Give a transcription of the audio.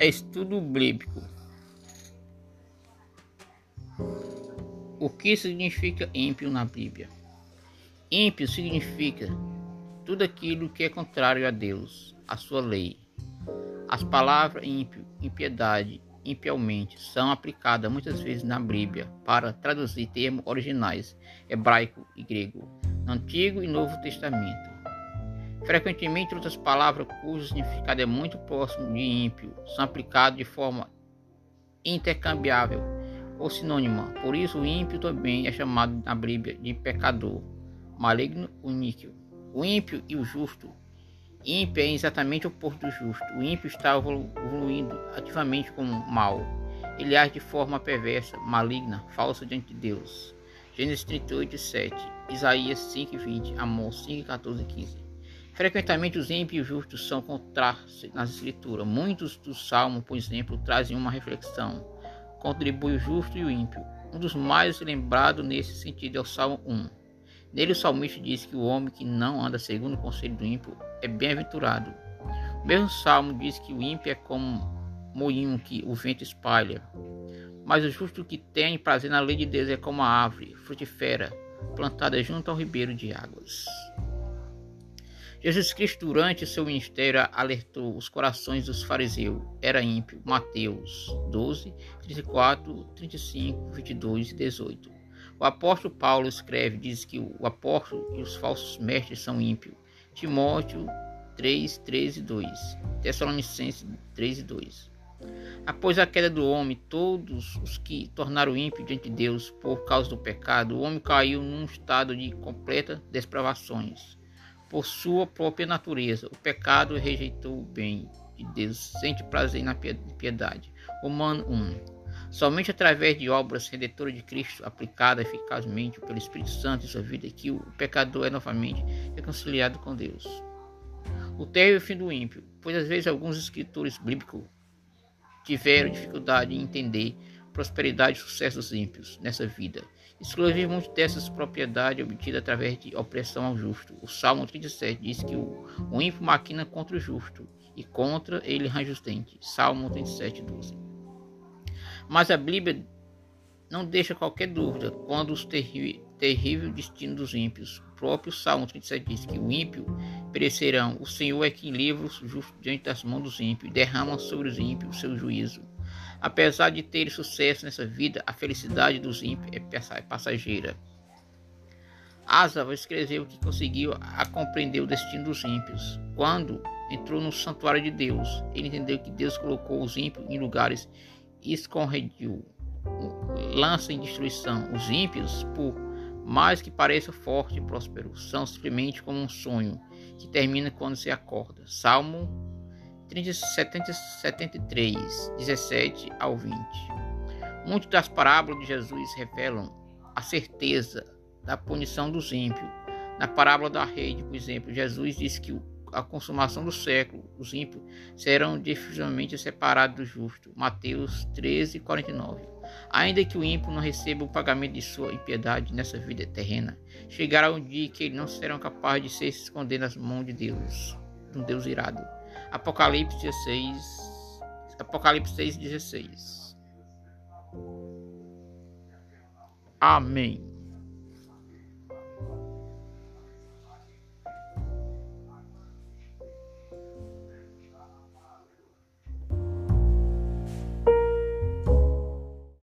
Estudo bíblico. O que significa ímpio na Bíblia? Ímpio significa tudo aquilo que é contrário a Deus, a sua lei. As palavras ímpio, impiedade, impiamente são aplicadas muitas vezes na Bíblia para traduzir termos originais hebraico e grego, Antigo e Novo Testamento. Frequentemente, outras palavras cujo significado é muito próximo de ímpio são aplicadas de forma intercambiável ou sinônima. Por isso, o ímpio também é chamado na Bíblia de pecador, maligno ou níquel. O ímpio e o justo. Ímpio é exatamente o oposto do justo. O ímpio está evoluindo ativamente como mal. Ele age de forma perversa, maligna, falsa diante de Deus. Gênesis 38, 7, Isaías 5, 20, Amós 5, 14 e 15. Frequentemente os ímpios e os justos são contrastes nas escrituras. Muitos dos salmos, por exemplo, trazem uma reflexão. Contribui o justo e o ímpio. Um dos mais lembrados nesse sentido é o Salmo 1. Nele o salmista diz que o homem que não anda segundo o conselho do ímpio é bem-aventurado. O mesmo salmo diz que o ímpio é como moinho que o vento espalha. Mas o justo que tem prazer na lei de Deus é como a árvore frutífera plantada junto ao ribeiro de águas. Jesus Cristo, durante seu ministério, alertou os corações dos fariseus. Era ímpio. Mateus 12, 34, 35, 22 e 18. O apóstolo Paulo escreve, diz que o apóstolo e os falsos mestres são ímpios. Timóteo 3, 13 e 2. Tessalonicenses 3 e 2. Após a queda do homem, todos os que tornaram ímpio diante de Deus por causa do pecado, o homem caiu num estado de completa depravações por sua própria natureza. O pecado rejeitou o bem de Deus, sente prazer na piedade. Romano 1. Somente através de obras redentoras de Cristo, aplicadas eficazmente pelo Espírito Santo em sua vida, que o pecador é novamente reconciliado com Deus. O terrível fim do ímpio, pois às vezes alguns escritores bíblicos tiveram dificuldade em entender prosperidade e sucesso dos ímpios nessa vida exclusivamente dessas propriedades obtidas através de opressão ao justo. O Salmo 37 diz que o, o ímpio maquina contra o justo e contra ele rajustente. Salmo 37, 12. Mas a Bíblia não deixa qualquer dúvida quando os terrível, destino dos ímpios. O próprio Salmo 37 diz que o ímpio perecerão. O Senhor é quem livra os justos diante das mãos dos ímpios e derrama sobre os ímpios o seu juízo. Apesar de ter sucesso nessa vida, a felicidade dos ímpios é, é passageira. Asa escreveu que conseguiu a compreender o destino dos ímpios. Quando entrou no santuário de Deus, ele entendeu que Deus colocou os ímpios em lugares escorregadio, lança em destruição. Os ímpios, por mais que pareça forte e próspero, são simplesmente como um sonho que termina quando se acorda. Salmo 30, 73, 17 ao 20. Muitas das parábolas de Jesus revelam a certeza da punição dos ímpios. Na parábola da rede, por exemplo, Jesus disse que a consumação do século, os ímpios serão definitivamente separados do justo. Mateus 13, 49. Ainda que o ímpio não receba o pagamento de sua impiedade nessa vida terrena, chegará um dia que eles não serão capazes de se esconder nas mãos de Deus, de um Deus irado. Apocalipse 16, Apocalipse 6, 16. Amém.